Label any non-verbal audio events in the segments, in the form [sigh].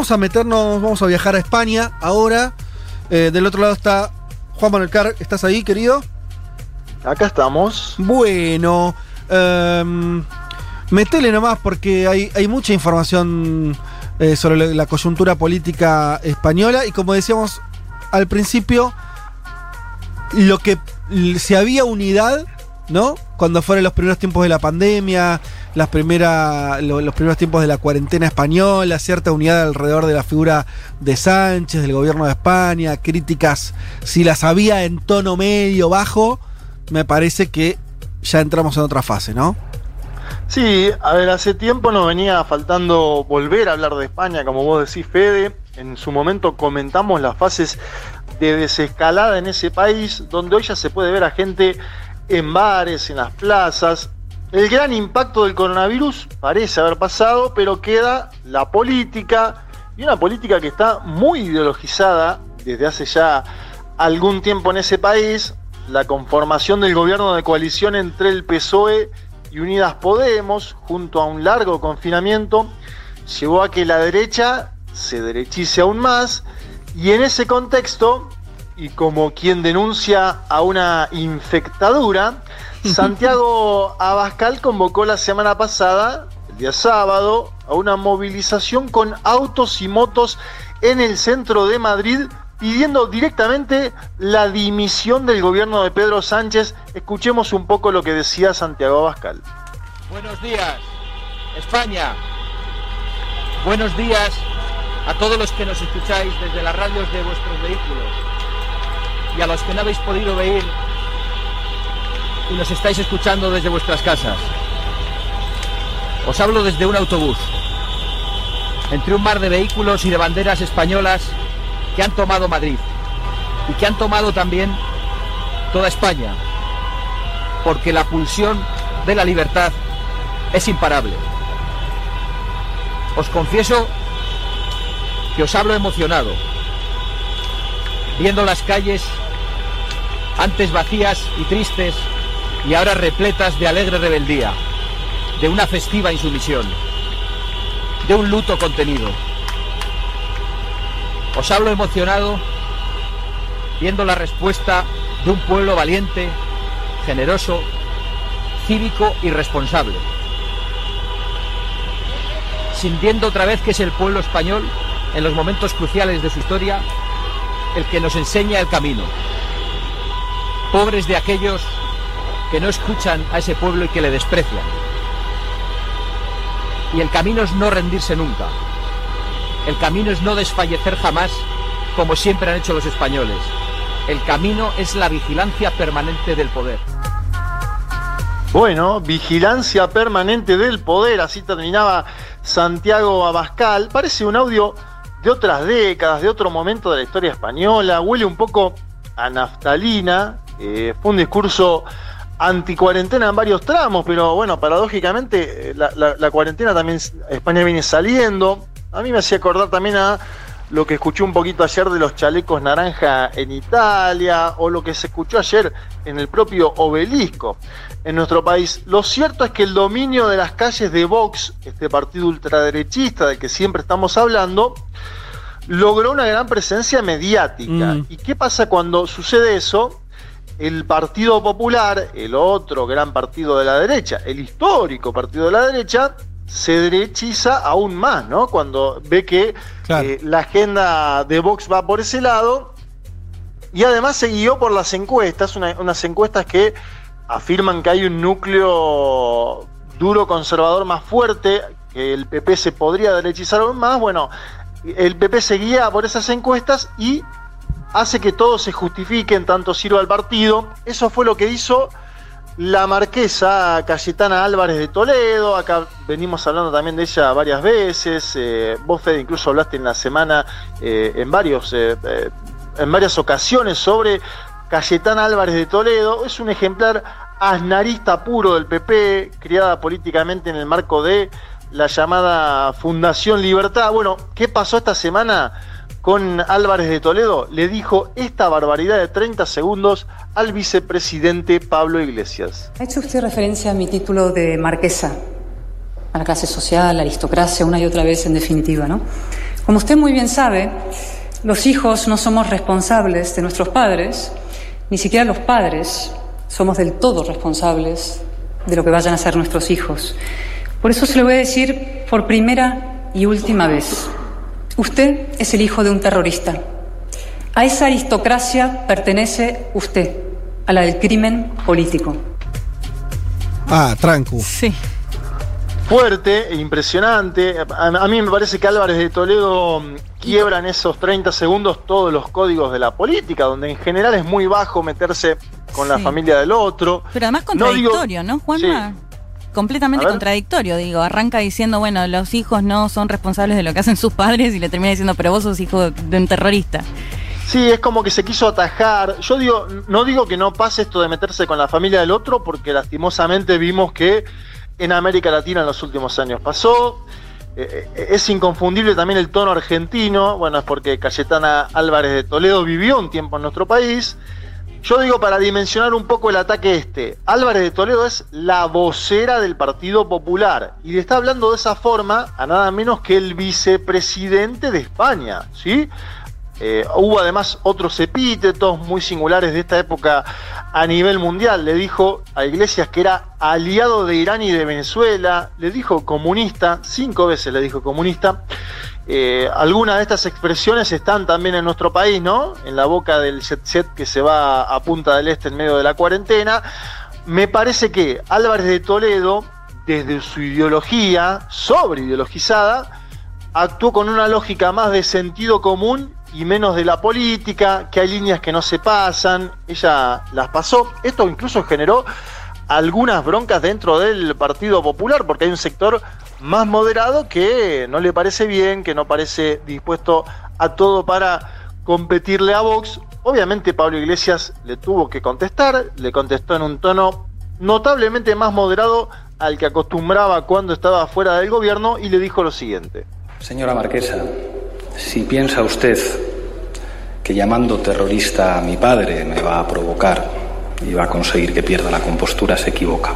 Vamos a meternos, vamos a viajar a España ahora. Eh, del otro lado está Juan Manuel Carr. ¿Estás ahí, querido? Acá estamos. Bueno, em, metele nomás porque hay, hay mucha información eh, sobre la, la coyuntura política española y como decíamos al principio, lo que si había unidad, ¿no? Cuando fueron los primeros tiempos de la pandemia, las primera, lo- los primeros tiempos de la cuarentena española, cierta unidad alrededor de la figura de Sánchez, del gobierno de España, críticas, si las había en tono medio, bajo, me parece que ya entramos en otra fase, ¿no? Sí, a ver, hace tiempo nos venía faltando volver a hablar de España, como vos decís, Fede. En su momento comentamos las fases de desescalada en ese país, donde hoy ya se puede ver a gente en bares, en las plazas. El gran impacto del coronavirus parece haber pasado, pero queda la política, y una política que está muy ideologizada desde hace ya algún tiempo en ese país. La conformación del gobierno de coalición entre el PSOE y Unidas Podemos, junto a un largo confinamiento, llevó a que la derecha se derechice aún más y en ese contexto, y como quien denuncia a una infectadura, [laughs] Santiago Abascal convocó la semana pasada, el día sábado, a una movilización con autos y motos en el centro de Madrid pidiendo directamente la dimisión del gobierno de Pedro Sánchez. Escuchemos un poco lo que decía Santiago Abascal. Buenos días, España. Buenos días a todos los que nos escucháis desde las radios de vuestros vehículos y a los que no habéis podido venir y nos estáis escuchando desde vuestras casas. Os hablo desde un autobús, entre un mar de vehículos y de banderas españolas que han tomado Madrid y que han tomado también toda España, porque la pulsión de la libertad es imparable. Os confieso que os hablo emocionado, viendo las calles antes vacías y tristes y ahora repletas de alegre rebeldía, de una festiva insumisión, de un luto contenido. Os hablo emocionado viendo la respuesta de un pueblo valiente, generoso, cívico y responsable. Sintiendo otra vez que es el pueblo español, en los momentos cruciales de su historia, el que nos enseña el camino. Pobres de aquellos que no escuchan a ese pueblo y que le desprecian. Y el camino es no rendirse nunca. El camino es no desfallecer jamás, como siempre han hecho los españoles. El camino es la vigilancia permanente del poder. Bueno, vigilancia permanente del poder, así terminaba Santiago Abascal. Parece un audio de otras décadas, de otro momento de la historia española. Huele un poco a naftalina. Eh, fue un discurso anticuarentena en varios tramos, pero bueno, paradójicamente eh, la, la- la cuarentena también España viene saliendo. A mí me hacía acordar también a lo que escuché un poquito ayer de los chalecos naranja en Italia o lo que se escuchó ayer en el propio obelisco en nuestro país. Lo cierto es que el dominio de las calles de Vox, este partido ultraderechista del que siempre estamos hablando, logró una gran presencia mediática. Mm. ¿Y qué pasa cuando sucede eso? El Partido Popular, el otro gran partido de la derecha, el histórico partido de la derecha, se derechiza aún más, ¿no? Cuando ve que Claro. eh, la agenda de Vox va por ese lado y además se guió por las encuestas, una- unas encuestas que afirman que hay un núcleo duro conservador más fuerte, que el PP se podría derechizar aún más. Bueno, el PP se guía por esas encuestas y hace que todo se justifique, en tanto sirva al partido. Eso fue lo que hizo la marquesa Cayetana Álvarez de Toledo, acá venimos hablando también de ella varias veces, eh, vos Fede incluso hablaste en la semana eh, en, varios, eh, en varias ocasiones sobre Cayetana Álvarez de Toledo, es un ejemplar asnarista puro del PP, criada políticamente en el marco de la llamada Fundación Libertad. Bueno, ¿qué pasó esta semana? Con Álvarez de Toledo, le dijo esta barbaridad de 30 segundos al vicepresidente Pablo Iglesias. Ha hecho usted referencia a mi título de marquesa, a la clase social, a la aristocracia, una y otra vez en definitiva, ¿no? Como usted muy bien sabe, los hijos no somos responsables de nuestros padres, ni siquiera los padres somos del todo responsables de lo que vayan a ser nuestros hijos. Por eso se lo voy a decir por primera y última vez. Usted es el hijo de un terrorista. A esa aristocracia pertenece usted, a la del crimen político. Ah, tranco. Sí. Fuerte e impresionante. A, mí me parece que Álvarez de Toledo quiebra en esos 30 segundos todos los códigos de la política, donde en general es muy bajo meterse con la familia del otro. Pero además contradictorio, ¿no, Juanma? Completamente contradictorio, digo, arranca diciendo, bueno, los hijos no son responsables de lo que hacen sus padres y le termina diciendo, pero vos sos hijo de un terrorista. Sí, es como que se quiso atajar. Yo digo, no digo que no pase esto de meterse con la familia del otro, porque lastimosamente vimos que en América Latina en los últimos años pasó. Eh, eh, es inconfundible también el tono argentino, bueno, es porque Cayetana Álvarez de Toledo vivió un tiempo en nuestro país yo digo para dimensionar un poco el ataque este, Álvarez de Toledo es la vocera del Partido Popular y le está hablando de esa forma a nada menos que el vicepresidente de España, ¿sí? Eh, hubo además otros epítetos muy singulares de esta época a nivel mundial. Le dijo a Iglesias que era aliado de Irán y de Venezuela, le dijo comunista, cinco veces le dijo comunista. Eh, algunas de estas expresiones están también en nuestro país, ¿no? En la boca del set set que se va a Punta del Este en medio de la cuarentena. Me parece que Álvarez de Toledo, desde su ideología, sobre ideologizada, actuó con una lógica más de sentido común y menos de la política, que hay líneas que no se pasan, ella las pasó. Esto incluso generó algunas broncas dentro del Partido Popular, porque hay un sector más moderado que no le parece bien, que no parece dispuesto a todo para competirle a Vox. Obviamente Pablo Iglesias le tuvo que contestar, le contestó en un tono notablemente más moderado al que acostumbraba cuando estaba fuera del gobierno y le dijo lo siguiente. Señora Marquesa, si piensa usted que llamando terrorista a mi padre me va a provocar y va a conseguir que pierda la compostura, se equivoca.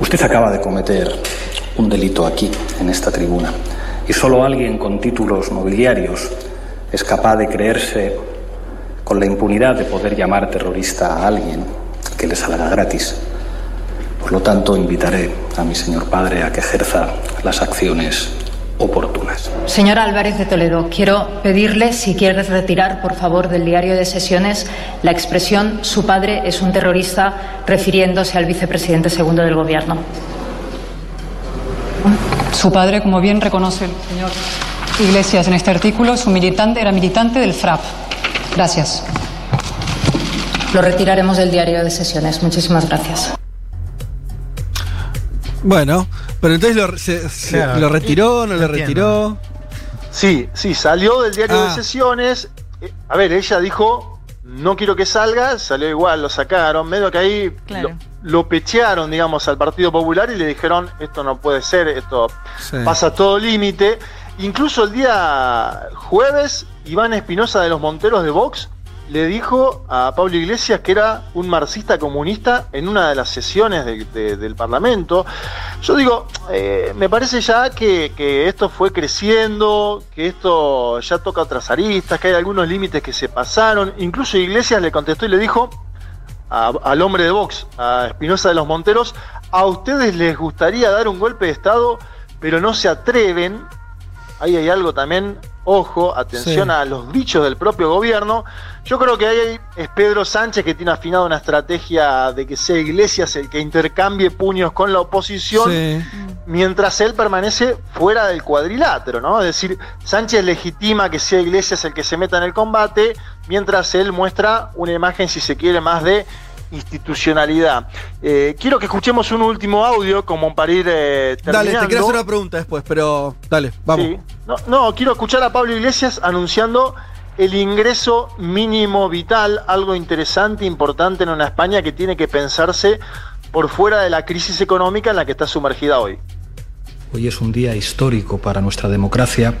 Usted acaba de cometer un delito aquí, en esta tribuna. Y solo alguien con títulos nobiliarios es capaz de creerse con la impunidad de poder llamar terrorista a alguien que le salga gratis. Por lo tanto, invitaré a mi señor padre a que ejerza las acciones oportunas. Señor Álvarez de Toledo, quiero pedirle si quiere retirar, por favor, del diario de sesiones la expresión su padre es un terrorista refiriéndose al vicepresidente segundo del Gobierno. Su padre, como bien reconoce el señor Iglesias en este artículo, su militante era militante del FRAP. Gracias. Lo retiraremos del diario de sesiones. Muchísimas gracias. Bueno, pero entonces lo, lo retiró, no lo retiró. Sí, sí, salió del diario de ah. sesiones. Eh, a ver, ella dijo, no quiero que salga, salió igual, lo sacaron, medio que ahí lo, pechearon, digamos, al Partido Popular y le dijeron, esto no puede ser, esto pasa todo límite. Incluso el día jueves, Iván Espinosa de los Monteros de Vox le dijo a Pablo Iglesias que era un marxista comunista en una de las sesiones del Parlamento. Yo digo, eh, me parece ya que, esto fue creciendo, que esto ya toca otras aristas, que hay algunos límites que se pasaron. Incluso Iglesias le contestó y le dijo al hombre de Vox, a Espinosa de los Monteros, a ustedes les gustaría dar un golpe de Estado, pero no se atreven. Ahí hay algo también ojo, atención a los dichos del propio gobierno. Yo creo que ahí es Pedro Sánchez que tiene afinado una estrategia de que sea Iglesias el que intercambie puños con la oposición, mientras él permanece fuera del cuadrilátero, ¿no? Es decir, Sánchez legitima que sea Iglesias el que se meta en el combate, mientras él muestra una imagen, si se quiere, más de institucionalidad. Eh, quiero que escuchemos un último audio como para ir eh, Dale, te quiero hacer una pregunta después, pero dale, vamos. No, no, quiero escuchar a Pablo Iglesias anunciando el ingreso mínimo vital, algo interesante, importante en una España que tiene que pensarse por fuera de la crisis económica en la que está sumergida hoy. Hoy es un día histórico para nuestra democracia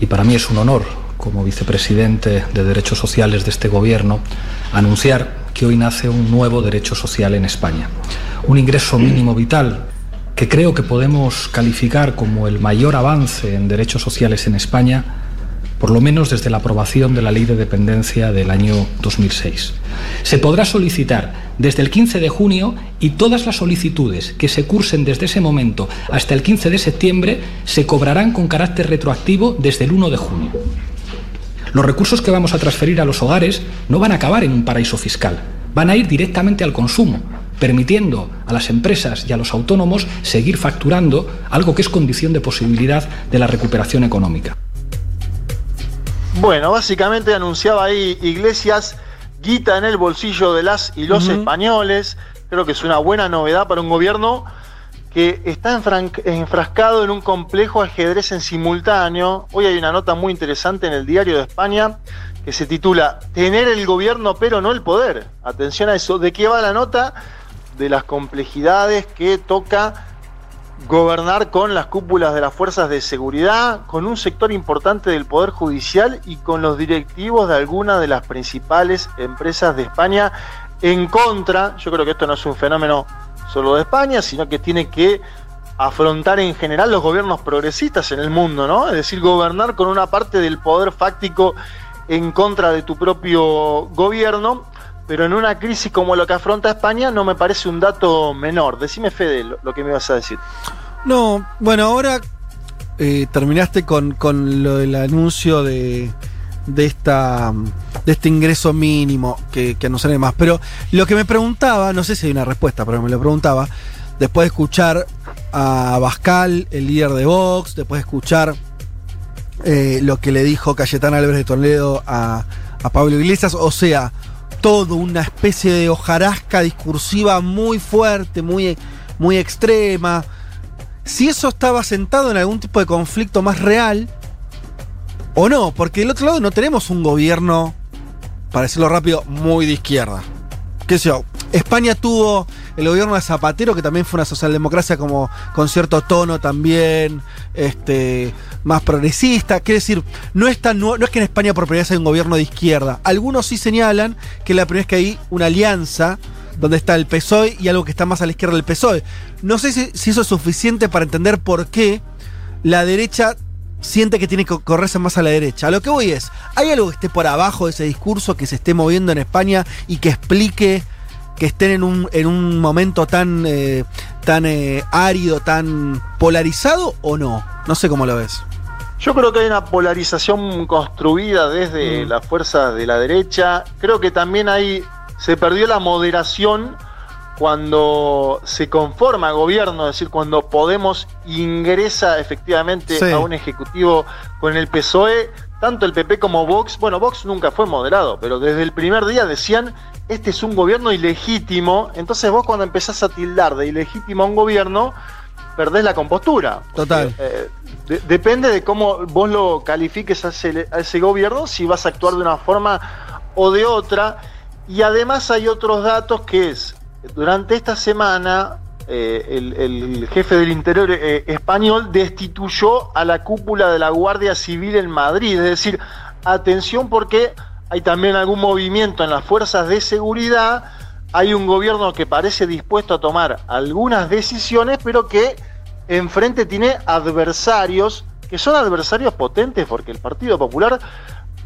y para mí es un honor, como vicepresidente de Derechos Sociales de este Gobierno, anunciar que hoy nace un nuevo derecho social en España. Un ingreso mínimo vital que creo que podemos calificar como el mayor avance en derechos sociales en España por lo menos desde la aprobación de la Ley de Dependencia del año 2006. Se podrá solicitar desde el 15 de junio y todas las solicitudes que se cursen desde ese momento hasta el 15 de septiembre se cobrarán con carácter retroactivo desde el 1 de junio. Los recursos que vamos a transferir a los hogares no van a acabar en un paraíso fiscal, van a ir directamente al consumo, permitiendo a las empresas y a los autónomos seguir facturando algo que es condición de posibilidad de la recuperación económica. Bueno, básicamente anunciaba ahí Iglesias guita en el bolsillo de las y los españoles. Creo que es una buena novedad para un gobierno que está enfrascado en un complejo ajedrez en simultáneo. Hoy hay una nota muy interesante en el diario de España que se titula Tener el gobierno pero no el poder. Atención a eso. ¿De qué va la nota? De las complejidades que toca gobernar con las cúpulas de las fuerzas de seguridad, con un sector importante del Poder Judicial y con los directivos de algunas de las principales empresas de España en contra, yo creo que esto no es un fenómeno solo de España, sino que tiene que afrontar en general los gobiernos progresistas en el mundo, ¿no? Es decir, gobernar con una parte del poder fáctico en contra de tu propio gobierno, pero en una crisis como lo que afronta España no me parece un dato menor. Decime, Fede, lo, que me vas a decir. No, bueno, ahora eh, terminaste con, con lo del anuncio de, de, esta, de este ingreso mínimo que, que anunciaré más. Pero lo que me preguntaba, no sé si hay una respuesta, pero me lo preguntaba, después de escuchar a Bascal, el líder de Vox, después de escuchar eh, lo que le dijo Cayetana Álvarez de Toledo a, a Pablo Iglesias, o sea, todo una especie de hojarasca discursiva muy fuerte, muy, muy extrema. Si eso estaba sentado en algún tipo de conflicto más real, o no, porque del otro lado no tenemos un gobierno, para decirlo rápido, muy de izquierda. ¿Qué sé? España tuvo el gobierno de Zapatero, que también fue una socialdemocracia como con cierto tono también, este, más progresista. Quiere decir, no es, tan, no es que en España por primera vez hay un gobierno de izquierda. Algunos sí señalan que la primera vez que hay una alianza donde está el PSOE y algo que está más a la izquierda del PSOE. No sé si, si eso es suficiente para entender por qué la derecha siente que tiene que correrse más a la derecha. A lo que voy es, ¿hay algo que esté por abajo de ese discurso que se esté moviendo en España y que explique que estén en un, en un momento tan, eh, tan eh, árido, tan polarizado o no? No sé cómo lo ves. Yo creo que hay una polarización construida desde mm. las fuerzas de la derecha. Creo que también hay, se perdió la moderación cuando se conforma gobierno, es decir, cuando Podemos ingresa efectivamente a un ejecutivo con el PSOE, tanto el PP como Vox, bueno, Vox nunca fue moderado, pero desde el primer día decían este es un gobierno ilegítimo, entonces vos cuando empezás a tildar de ilegítimo a un gobierno, perdés la compostura. Total. Eh, depende de cómo vos lo califiques a ese, gobierno, si vas a actuar de una forma o de otra. Y además hay otros datos que es, durante esta semana, eh, el, jefe del Interior eh, español destituyó a la cúpula de la Guardia Civil en Madrid. Es decir, atención porque hay también algún movimiento en las fuerzas de seguridad, hay un gobierno que parece dispuesto a tomar algunas decisiones, pero que enfrente tiene adversarios, que son adversarios potentes, porque el Partido Popular,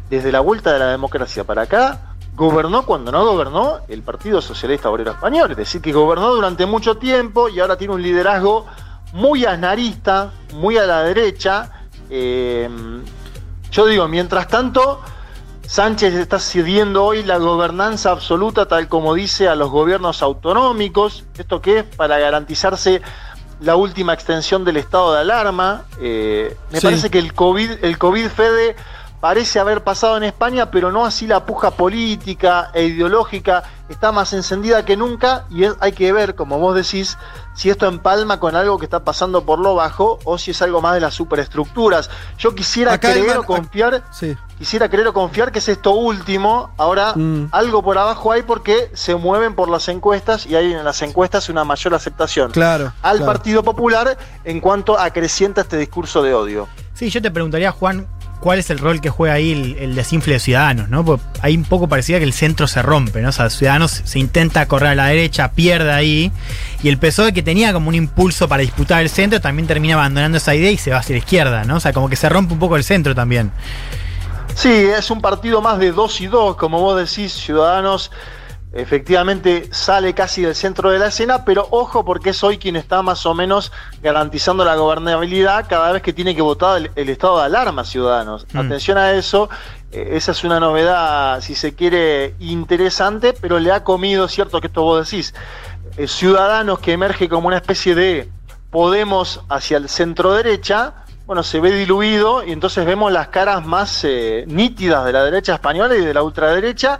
desde la vuelta de la democracia para acá, gobernó cuando no gobernó el Partido Socialista Obrero Español, es decir, que gobernó durante mucho tiempo y ahora tiene un liderazgo muy asnarista, muy a la derecha. Eh, yo digo, mientras tanto, Sánchez está cediendo hoy la gobernanza absoluta, tal como dice, a los gobiernos autonómicos. ¿Esto qué es? Para garantizarse la última extensión del estado de alarma. Eh, me parece que el COVID, el COVID Fede parece haber pasado en España, pero no así la puja política e ideológica, está más encendida que nunca y hay que ver, como vos decís, si esto empalma con algo que está pasando por lo bajo o si es algo más de las superestructuras. Yo quisiera creer o confiar, quisiera creer o confiar que es esto último. Ahora mm. algo por abajo hay porque se mueven por las encuestas y hay en las encuestas una mayor aceptación claro, al Partido Popular en cuanto acrecienta este discurso de odio. Sí, yo te preguntaría, Juan, cuál es el rol que juega ahí el, desinfle de Ciudadanos, ¿no? Porque ahí un poco parecía que el centro se rompe, ¿no? O sea, Ciudadanos se intenta correr a la derecha, pierde ahí, y el PSOE que tenía como un impulso para disputar el centro también termina abandonando esa idea y se va hacia la izquierda, ¿no? O sea, como que se rompe un poco el centro también. Sí, es un partido más de dos y dos, como vos decís, Ciudadanos efectivamente sale casi del centro de la escena, pero ojo porque es hoy quien está más o menos garantizando la gobernabilidad cada vez que tiene que votar el, estado de alarma ciudadanos. Mm. Atención a eso, eh, esa es una novedad, si se quiere, interesante, pero le ha comido, cierto que esto vos decís, eh, ciudadanos que emerge como una especie de Podemos hacia el centro derecha, bueno, se ve diluido y entonces vemos las caras más eh, nítidas de la derecha española y de la ultraderecha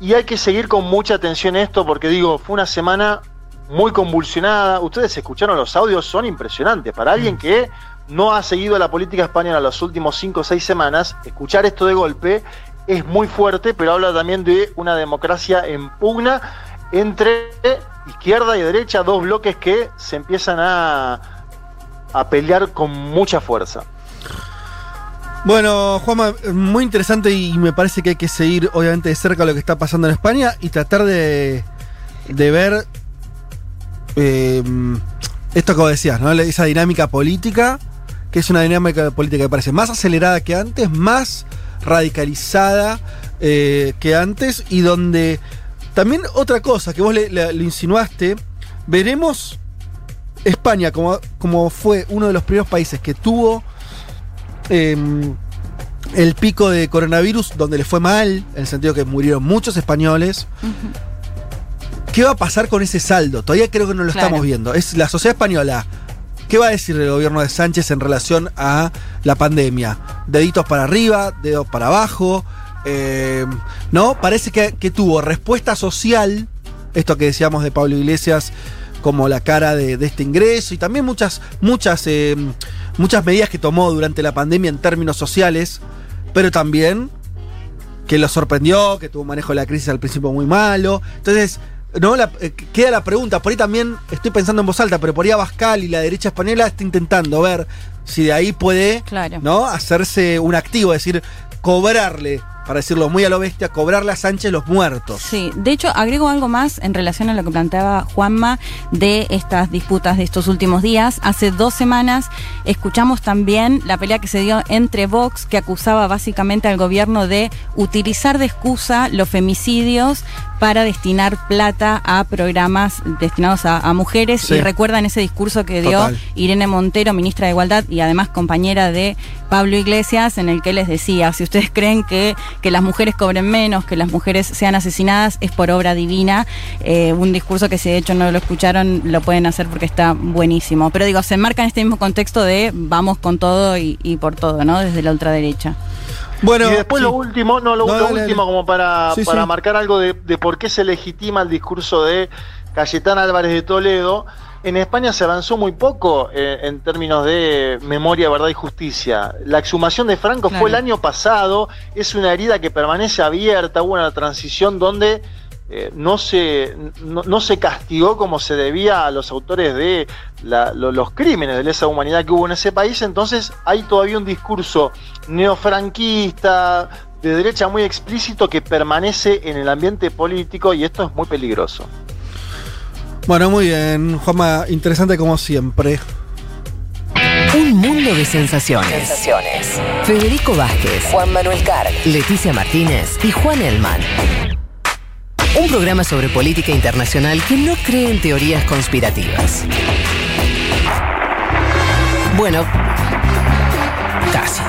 y hay que seguir con mucha atención esto porque digo, fue una semana muy convulsionada. Ustedes escucharon los audios, son impresionantes. Para alguien que no ha seguido la política española las últimos cinco o seis semanas, escuchar esto de golpe es muy fuerte, pero habla también de una democracia en pugna entre izquierda y derecha, dos bloques que se empiezan a, a pelear con mucha fuerza. Bueno, Juanma, muy interesante y me parece que hay que seguir, obviamente, de cerca lo que está pasando en España y tratar de, de ver eh, esto que decías, ¿no? Esa dinámica política, que es una dinámica política que parece más acelerada que antes, más radicalizada eh, que antes y donde también otra cosa que vos le, insinuaste, veremos España como, como fue uno de los primeros países que tuvo Em, el pico de coronavirus, donde le fue mal, en el sentido que murieron muchos españoles. ¿Qué va a pasar con ese saldo? Todavía creo que no lo estamos viendo. Es la sociedad española. ¿Qué va a decir el gobierno de Sánchez en relación a la pandemia? Deditos para arriba, dedos para abajo. Em, ¿No? Parece que, tuvo respuesta social. Esto que decíamos de Pablo Iglesias como la cara de, este ingreso y también muchas, muchas em, muchas medidas que tomó durante la pandemia en términos sociales, pero también que lo sorprendió, que tuvo un manejo de la crisis al principio muy malo. Entonces, no eh, queda la pregunta, por ahí también estoy pensando en voz alta, pero por ahí Abascal y la derecha española está intentando ver si de ahí puede ¿no? hacerse un activo, es decir, cobrarle para decirlo muy a lo bestia, cobrarle a Sánchez los muertos. Sí, de hecho, agrego algo más en relación a lo que planteaba Juanma de estas disputas de estos últimos días. Hace dos semanas escuchamos también la pelea que se dio entre Vox, que acusaba básicamente al gobierno de utilizar de excusa los femicidios para destinar plata a programas destinados a, mujeres. Y recuerdan ese discurso que dio Irene Montero, ministra de Igualdad y además compañera de Pablo Iglesias, en el que les decía, si ustedes creen que que las mujeres cobren menos, que las mujeres sean asesinadas, es por obra divina. Eh, un discurso que si de hecho no lo escucharon, lo pueden hacer porque está buenísimo. Pero digo, se enmarca en este mismo contexto de vamos con todo y, por todo, ¿no? Desde la ultraderecha. Bueno, y después lo último, no, lo, último como para, para marcar algo de, de por qué se legitima el discurso de Cayetán Álvarez de Toledo en España se avanzó muy poco eh, en términos de memoria, verdad y justicia. La exhumación de Franco fue el año pasado, es una herida que permanece abierta, hubo una transición donde eh, no, se, no, se castigó como se debía a los autores de los crímenes de lesa humanidad que hubo en ese país, entonces hay todavía un discurso neofranquista, de derecha muy explícito que permanece en el ambiente político y esto es muy peligroso. Bueno, muy bien, Juanma, interesante como siempre. Un mundo de sensaciones. Federico Vázquez, Juan Manuel Carg, Leticia Martínez y Juan Elman. Un programa sobre política internacional que no cree en teorías conspirativas. Bueno, casi.